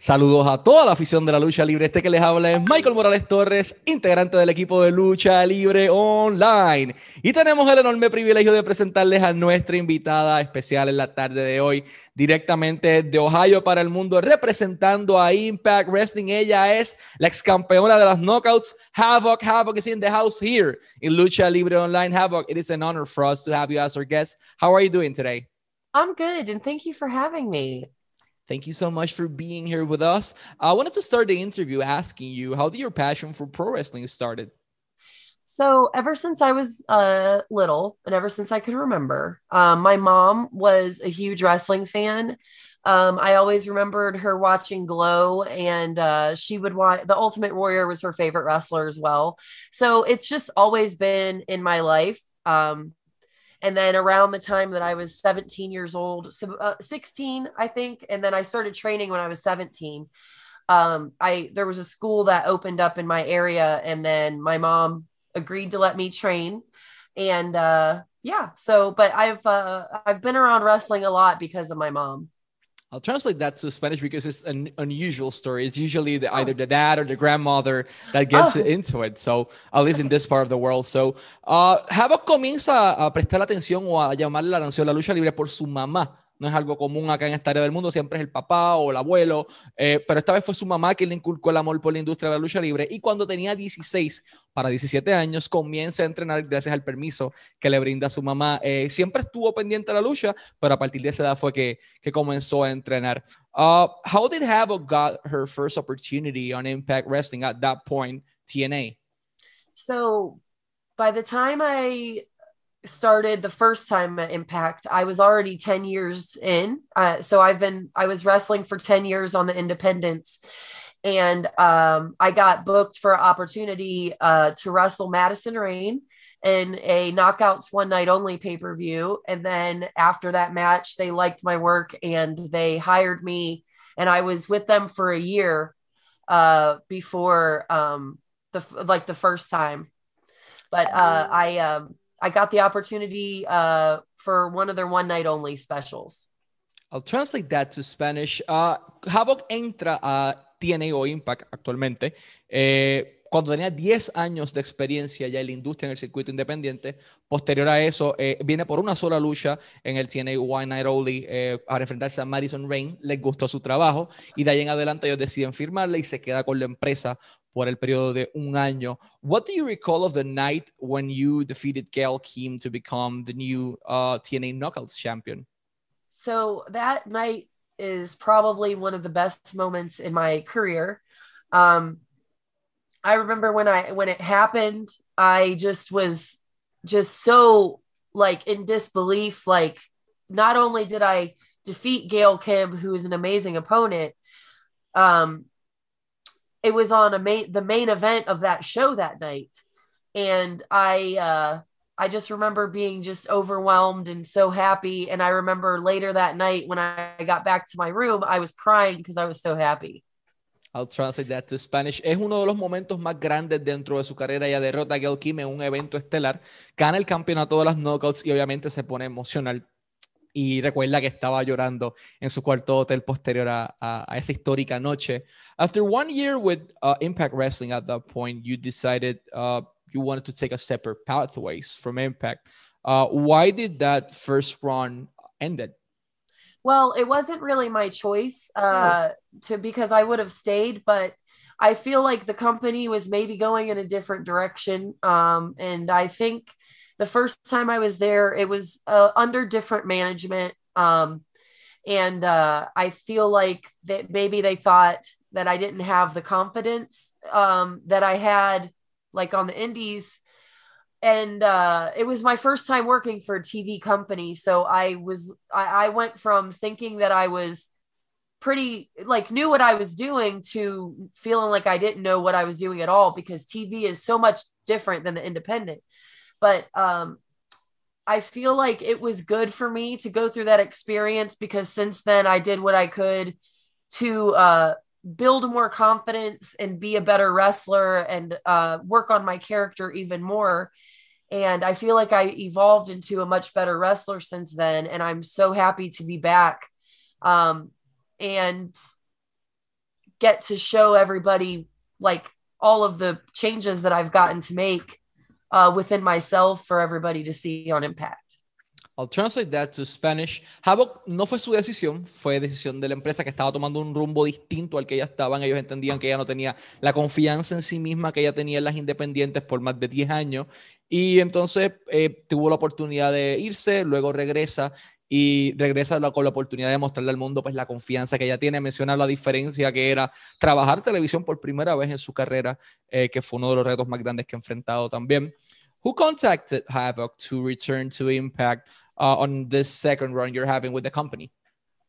Saludos a toda la afición de la lucha libre. Este que les habla es Michael Morales Torres, integrante del equipo de lucha libre online. Y tenemos el enorme privilegio de presentarles a nuestra invitada especial en la tarde de hoy, directamente de Ohio para el mundo, representando a Impact Wrestling. Ella es la ex campeona de las Knockouts, Havoc. Havoc is in the house here in Lucha Libre Online. Havoc, it is an honor for us to have you as our guest. How are you doing today? I'm good, and thank you for having me. Thank you so much for being here with us. I wanted to start the interview asking you how did your passion for pro wrestling started? So, ever since I was uh, little and ever since I could remember, um, my mom was a huge wrestling fan. Um, I always remembered her watching Glow, and uh, she would watch The Ultimate Warrior was her favorite wrestler as well. So, it's just always been in my life. Um, and then around the time that I was 17 years old, so, uh, 16, I think, and then I started training when I was 17. Um, I there was a school that opened up in my area, and then my mom agreed to let me train, and uh, yeah. So, but I've uh, I've been around wrestling a lot because of my mom. I'll translate that to Spanish because it's an unusual story. It's usually the, either the dad or the grandmother that gets oh. into it. So, at least in this part of the world. So, uh, Havoc comienza a prestar atención o a llamarle la atención la lucha libre por su mamá. No es algo común acá en esta área del mundo, siempre es el papá o el abuelo, eh, pero esta vez fue su mamá quien le inculcó el amor por la industria de la lucha libre y cuando tenía 16 para 17 años comienza a entrenar gracias al permiso que le brinda su mamá. Eh, siempre estuvo pendiente de la lucha, pero a partir de esa edad fue que, que comenzó a entrenar. Uh, how did Havoc got her first opportunity on Impact Wrestling at that point, TNA? So by the time I started the first time at Impact, I was already 10 years in. Uh, so I've been, I was wrestling for 10 years on the independents. And um, I got booked for opportunity uh, to wrestle Madison Rayne in a knockouts one night only pay per view. And then after that match, they liked my work and they hired me. And I was with them for a year uh, before um, the like the first time. But uh, I um, I got the opportunity uh, for one of their one night only specials. I'll translate that to Spanish. Uh, Havoc entra a TNA o Impact actualmente. Eh, cuando tenía 10 años de experiencia ya en la industria en el circuito independiente, posterior a eso, eh, viene por una sola lucha en el TNA One Night Only eh, para enfrentarse a Madison Rain. Les gustó su trabajo y de ahí en adelante ellos deciden firmarle y se queda con la empresa por el periodo de un año. What do you recall of the night when you defeated Gail Kim to become the new uh, TNA Knockouts champion? So that night is probably one of the best moments in my career. Um, I remember when I when it happened, I just was just so like in disbelief. Like, not only did I defeat Gail Kim, who is an amazing opponent, um, it was on a main the main event of that show that night and i uh i just remember being just overwhelmed and so happy and i remember later that night when i got back to my room i was crying because i was so happy I'll translate that to Spanish. Es uno de los momentos más grandes dentro de su carrera. Ella derrota a Gail Kim en un evento estelar, gana el campeonato de las knockouts y obviamente se pone emocional y recuerda que estaba llorando en su cuarto hotel posterior a, a, a esa histórica noche. After one year with uh, Impact Wrestling at that point, you decided uh, you wanted to take a separate pathways from Impact. Uh, why did that first run ended? Well, it wasn't really my choice uh, oh. to because I would have stayed, but I feel like the company was maybe going in a different direction, um, and I think the first time I was there, it was uh, under different management. Um, and uh, I feel like that maybe they thought that I didn't have the confidence um, that I had, like on the indies. And uh, it was my first time working for a TV company, so I was I, I went from thinking that I was pretty like knew what I was doing to feeling like I didn't know what I was doing at all because TV is so much different than the independent. But um, I feel like it was good for me to go through that experience because since then I did what I could to uh, build more confidence and be a better wrestler and uh, work on my character even more. And I feel like I evolved into a much better wrestler since then. And I'm so happy to be back um, and get to show everybody like all of the changes that I've gotten to make uh, within myself for everybody to see on Impact. I'll translate that to Spanish. Havoc no fue su decisión, fue decisión de la empresa que estaba tomando un rumbo distinto al que ella estaban. Ellos entendían que ella no tenía la confianza en sí misma que ella tenía en las independientes por más de 10 años. Y entonces eh, tuvo la oportunidad de irse, luego regresa y regresa con la oportunidad de mostrarle al mundo pues la confianza que ella tiene. Menciona la diferencia que era trabajar televisión por primera vez en su carrera, eh, que fue uno de los retos más grandes que ha enfrentado también. Who contacted Havoc to return to Impact? uh, on this second run you're having with the company?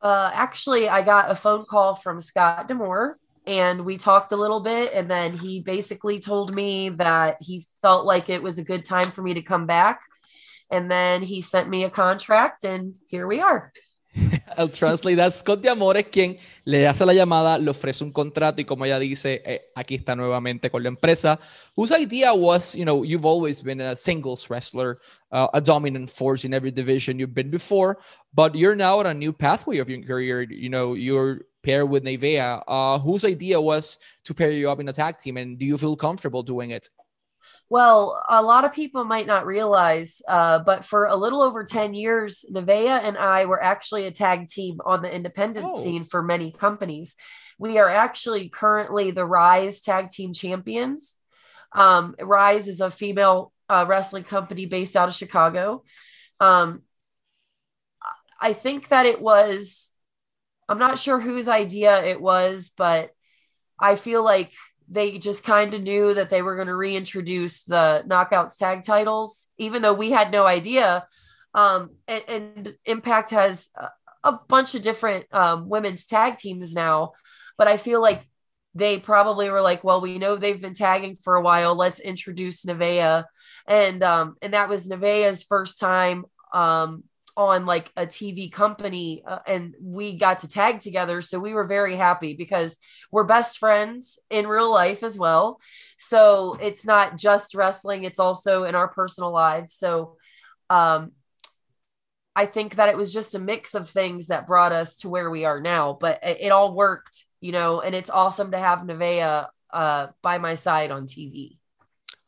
Uh, actually, I got a phone call from Scott Demore and we talked a little bit. And then he basically told me that he felt like it was a good time for me to come back. And then he sent me a contract, and here we are. El translate that Scott D'Amore es quien le hace la llamada, le ofrece un contrato y como ella dice, eh, aquí está nuevamente con la empresa. Whose idea was, you know, you've always been a singles wrestler, uh, a dominant force in every division you've been before, but you're now on a new pathway of your career. You know, you're paired with Nevaeh. Uh, whose idea was to pair you up in a tag team, and do you feel comfortable doing it? Well, a lot of people might not realize, uh, but for a little over 10 years, Nevaeh and I were actually a tag team on the independent oh. scene for many companies. We are actually currently the Rise Tag Team Champions. Um, Rise is a female uh, wrestling company based out of Chicago. Um, I think that it was, I'm not sure whose idea it was, but I feel like they just kind of knew that they were going to reintroduce the knockouts tag titles, even though we had no idea. Um, and, and, Impact has a, bunch of different um, women's tag teams now, but I feel like they probably were like, well, we know they've been tagging for a while. Let's introduce Nevaeh. and um, and that was Nevaeh's first time um, on like a TV company uh, and we got to tag together. So we were very happy because we're best friends in real life as well. So it's not just wrestling, it's also in our personal lives. So um, I think that it was just a mix of things that brought us to where we are now, but it, it all worked, you know, and it's awesome to have Nevaeh uh, by my side on TV.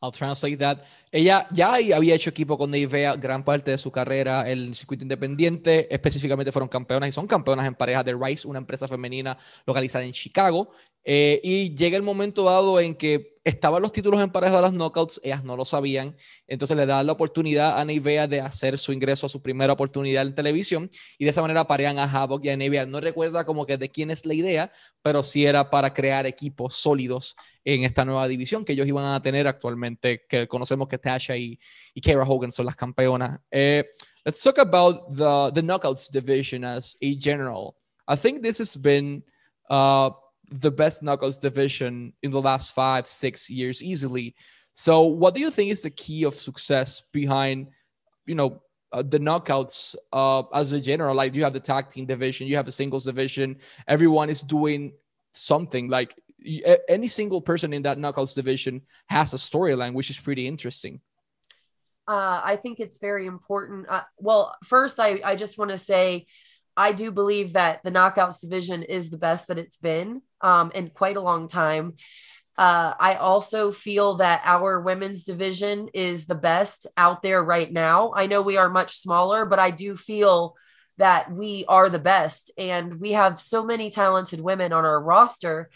I'll translate that. Ella ya había hecho equipo con Neivea gran parte de su carrera en el circuito independiente. Específicamente fueron campeonas y son campeonas en pareja de Rice, una empresa femenina localizada en Chicago. Eh, y llega el momento dado en que estaban los títulos en pareja de las knockouts, ellas no lo sabían, entonces le dan la oportunidad a Neivea de hacer su ingreso a su primera oportunidad en televisión y de esa manera parean a Havoc y a Neivea. No recuerda como que de quién es la idea, pero sí era para crear equipos sólidos en esta nueva división que ellos iban a tener actualmente, que conocemos que Tasha y, y Kara Hogan son las campeonas. Eh, let's talk about the, the knockouts division as a general. I think this has been uh, the best knockouts division in the last five, six years easily. So, what do you think is the key of success behind, you know, uh, the knockouts uh, as a general? Like, you have the tag team division, you have a singles division. Everyone is doing something. Like, any single person in that knockouts division has a storyline, which is pretty interesting. Uh, I think it's very important. Uh, well, first, I, I just want to say I do believe that the knockouts division is the best that it's been um, in quite a long time. Uh, I also feel that our women's division is the best out there right now. I know we are much smaller, but I do feel that we are the best. And we have so many talented women on our roster.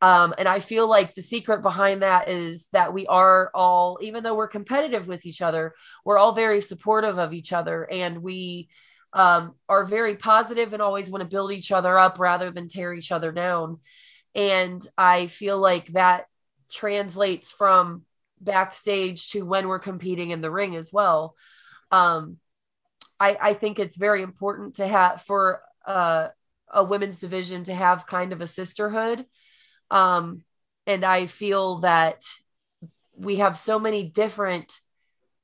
Um, and I feel like the secret behind that is that we are all, even though we're competitive with each other, we're all very supportive of each other. And we, um, are very positive and always want to build each other up rather than tear each other down. And I feel like that translates from backstage to when we're competing in the ring as well. Um, I, I think it's very important to have for uh, a women's division to have kind of a sisterhood. Um, and I feel that we have so many different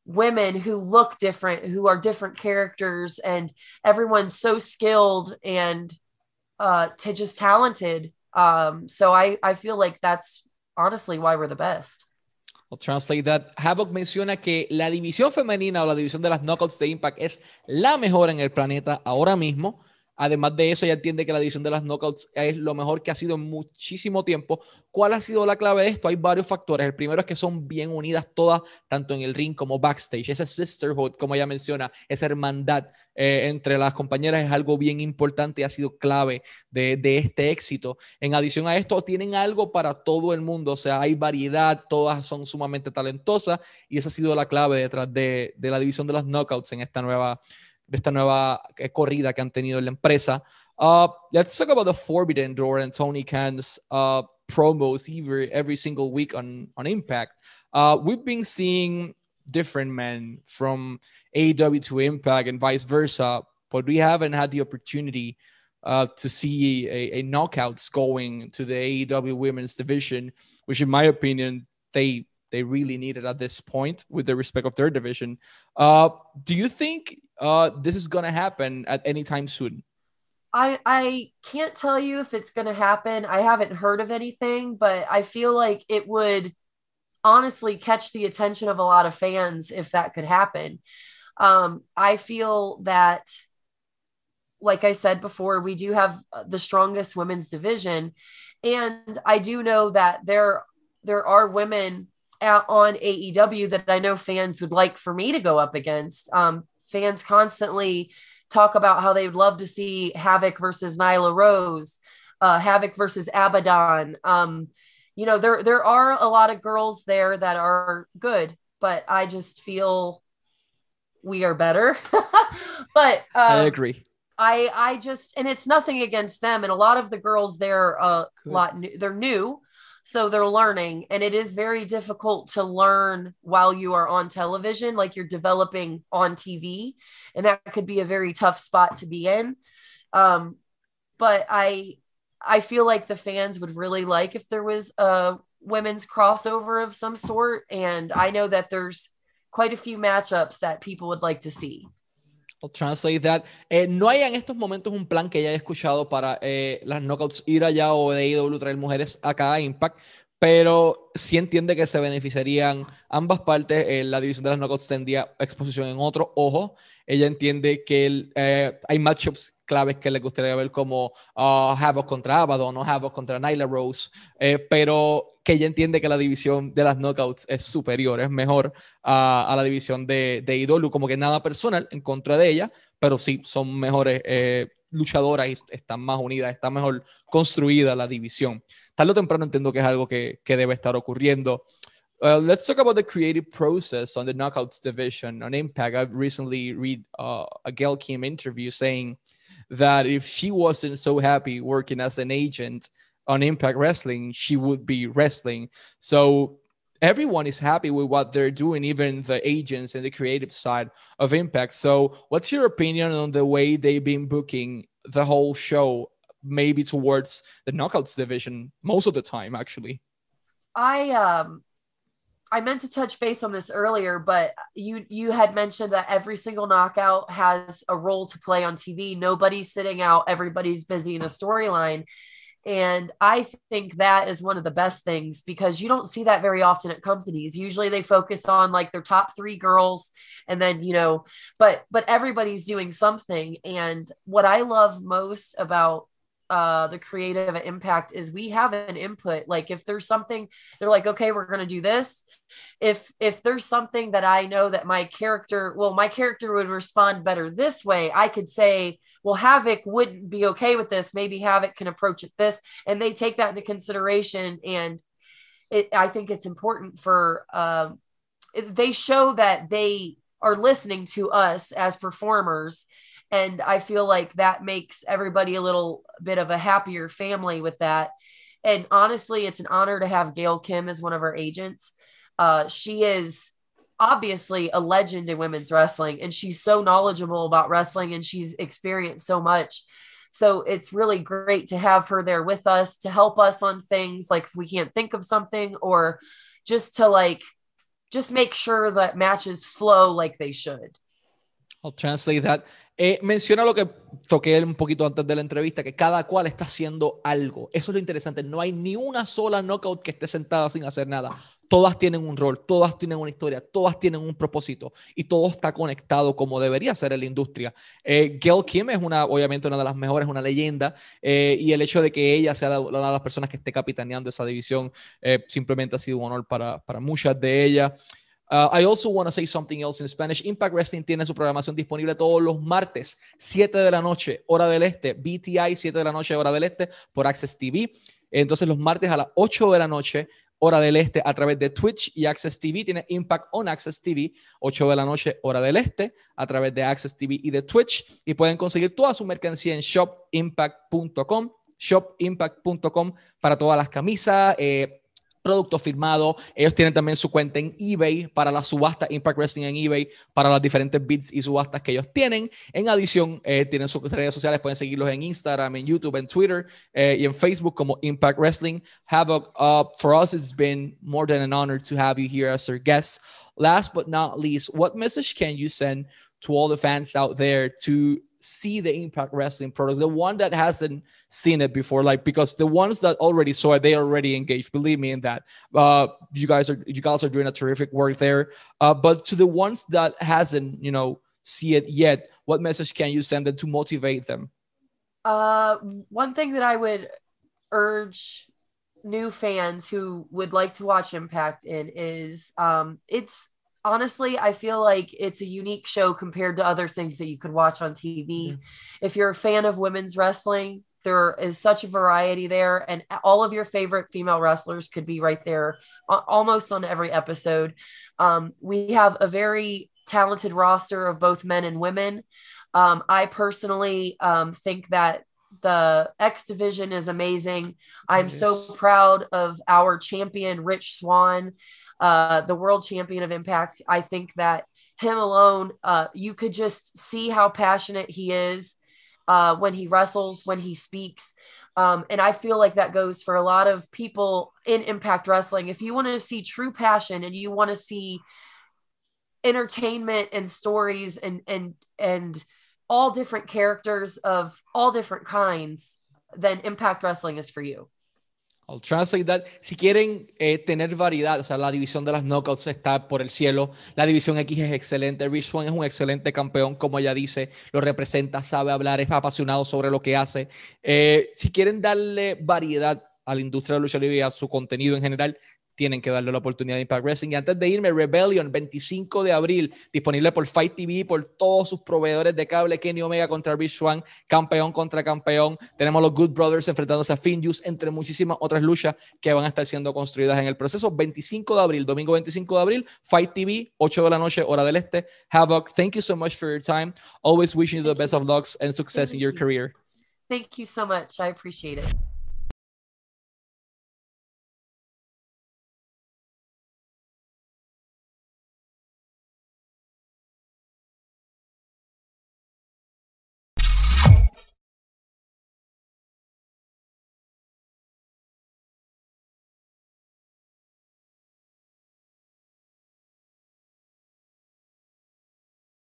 women who look different, who are different characters, and everyone's so skilled and uh, to just talented Um, so I, I feel like that's honestly why we're the best. I'll translate that. Havoc menciona que la división femenina o la división de las knockouts de Impact es la mejor en el planeta ahora mismo. Además de eso, ella entiende que la división de las knockouts es lo mejor que ha sido en muchísimo tiempo. ¿Cuál ha sido la clave de esto? Hay varios factores. El primero es que son bien unidas todas, tanto en el ring como backstage. Esa sisterhood, como ella menciona, esa hermandad eh, entre las compañeras es algo bien importante y ha sido clave de, este éxito. En adición a esto, tienen algo para todo el mundo. O sea, hay variedad, todas son sumamente talentosas y esa ha sido la clave detrás de, de la división de las knockouts en esta nueva de esta nueva eh, corrida que han tenido en la empresa. Uh, let's talk about the Forbidden Door and Tony Khan's uh, promos every, every single week on, on Impact. Uh, we've been seeing different men from AEW to Impact and vice versa, but we haven't had the opportunity uh, to see a, a, knockouts going to the AEW women's division, which, in my opinion, they they really needed at this point with the respect of their division. Uh, do you think uh, this is going to happen at any time soon? I I can't tell you if it's going to happen. I haven't heard of anything, but I feel like it would honestly catch the attention of a lot of fans if that could happen. Um, I feel that, like I said before, we do have the strongest women's division, and I do know that there there are women on AEW that I know fans would like for me to go up against. Um, fans constantly talk about how they would love to see Havoc versus Nyla Rose, uh, Havoc versus Abaddon. Um, you know, there there are a lot of girls there that are good, but I just feel we are better. but um, I agree. I I just and it's nothing against them, and a lot of the girls there are a lot new, they're new so they're learning and it is very difficult to learn while you are on television like you're developing on tv and that could be a very tough spot to be in. Um, but i i feel like the fans would really like if there was a women's crossover of some sort and i know that there's quite a few matchups that people would like to see I'll translate that. Eh, no hay en estos momentos un plan que haya escuchado para eh, las knockouts ir allá o de IW traer mujeres acá a Impact, pero sí entiende que se beneficiarían ambas partes. Eh, la división de las knockouts tendría exposición en otro ojo. Ella entiende que eh, hay matchups claves que le gustaría ver como uh, Havoc contra Abaddon o Havoc contra Nyla Rose, pero que ella entiende que la división de las knockouts es superior, es mejor a la división de, de Idolu, como que nada personal en contra de ella, pero sí son mejores luchadoras y están más unidas, está mejor construida la división. tarde o temprano entiendo que es algo que, que debe estar ocurriendo. Uh, let's talk about the creative process on the knockouts division on Impact. I've recently read uh, a Gail Kim interview saying that if she wasn't so happy working as an agent on Impact Wrestling, she would be wrestling. So everyone is happy with what they're doing, even the agents and the creative side of Impact. So, what's your opinion on the way they've been booking the whole show maybe towards the knockouts division most of the time actually i um i meant to touch base on this earlier but you you had mentioned that every single knockout has a role to play on tv nobody's sitting out everybody's busy in a storyline and I think that is one of the best things because you don't see that very often at companies. Usually they focus on like their top three girls and then, you know, but but everybody's doing something. And what I love most about uh the creative impact is we have an input like if there's something they're like okay we're going to do this if if there's something that i know that my character well my character would respond better this way i could say well havoc wouldn't be okay with this. Maybe havoc can approach it this and they take that into consideration and it i think it's important for um they show that they are listening to us as performers and i feel like that makes everybody a little bit of a happier family with that. And honestly it's an honor to have gail kim as one of our agents. Uh, she is obviously a legend in women's wrestling and she's so knowledgeable about wrestling and she's experienced so much so it's really great to have her there with us to help us on things like if we can't think of something or just to like just make sure that matches flow like they should I'll translate that. Eh, menciona lo que toqué un poquito antes de la entrevista, que cada cual está haciendo algo. Eso es lo interesante. No hay ni una sola knockout que esté sentada sin hacer nada. Todas tienen un rol, todas tienen una historia, todas tienen un propósito y todo está conectado como debería ser en la industria. Eh, Gail Kim es una, obviamente una de las mejores, una leyenda, eh, y el hecho de que ella sea una de las personas que esté capitaneando esa división eh, simplemente ha sido un honor para, para muchas de ellas. Uh, I also want to say something else in Spanish. Impact Wrestling tiene su programación disponible todos los martes, 7 de la noche, hora del este. BTI, 7 de la noche, hora del este, por Access TV. Entonces, los martes a las 8 de la noche, hora del este, a través de Twitch y Access TV. Tiene Impact on Access TV, 8 de la noche, hora del este, a través de Access TV y de Twitch. Y pueden conseguir toda su mercancía en shopimpact.com shopimpact.com para todas las camisas, eh, producto firmado. Ellos tienen también su cuenta en eBay para la subasta Impact Wrestling en eBay para las diferentes bits y subastas que ellos tienen. En adición, eh, tienen sus redes sociales, pueden seguirlos en Instagram, en YouTube, en Twitter eh, y en Facebook como Impact Wrestling. Havoc, uh, for us, it's been more than an honor to have you here as our guest. Last but not least, what message can you send to all the fans out there to see the Impact Wrestling products, the one that hasn't seen it before, like because the ones that already saw it, they already engaged. Believe me in that. Uh, you guys are you guys are doing a terrific work there. Uh, but to the ones that hasn't, you know, see it yet, what message can you send them to motivate them? Uh, one thing that I would urge new fans who would like to watch Impact in is um, it's honestly, I feel like it's a unique show compared to other things that you could watch on TV. Mm-hmm. If you're a fan of women's wrestling, there is such a variety there, and all of your favorite female wrestlers could be right there almost on every episode. Um, we have a very talented roster of both men and women. Um, I personally um, think that the X division is amazing. I'm yes. so proud of our champion, Rich Swann uh, the world champion of Impact. I think that him alone, uh, you could just see how passionate he is uh, when he wrestles, when he speaks. Um, and I feel like that goes for a lot of people in Impact Wrestling. If you want to see true passion and you want to see entertainment and stories and and and all different characters of all different kinds, then Impact Wrestling is for you. I'll translate that. Si quieren eh, tener variedad, o sea, la división de las knockouts está por el cielo. La división X es excelente. Rich Swan es un excelente campeón, como ella dice. Lo representa, sabe hablar, es apasionado sobre lo que hace. Eh, si quieren darle variedad a la industria de lucha libre y a su contenido en general, tienen que darle la oportunidad de Impact Wrestling. Y antes de irme, Rebellion, 25 de abril, disponible por Fight TV, por todos sus proveedores de cable, Kenny Omega contra Rich Swan, campeón contra campeón. Tenemos los Good Brothers enfrentándose a Finjuice, entre muchísimas otras luchas que van a estar siendo construidas en el proceso. 25 de abril, domingo 25 de abril, Fight TV, 8 de la noche, hora del este. Havoc, thank you so much for your time. Always wishing you the best of luck and success in your career. Thank you so much. I appreciate it.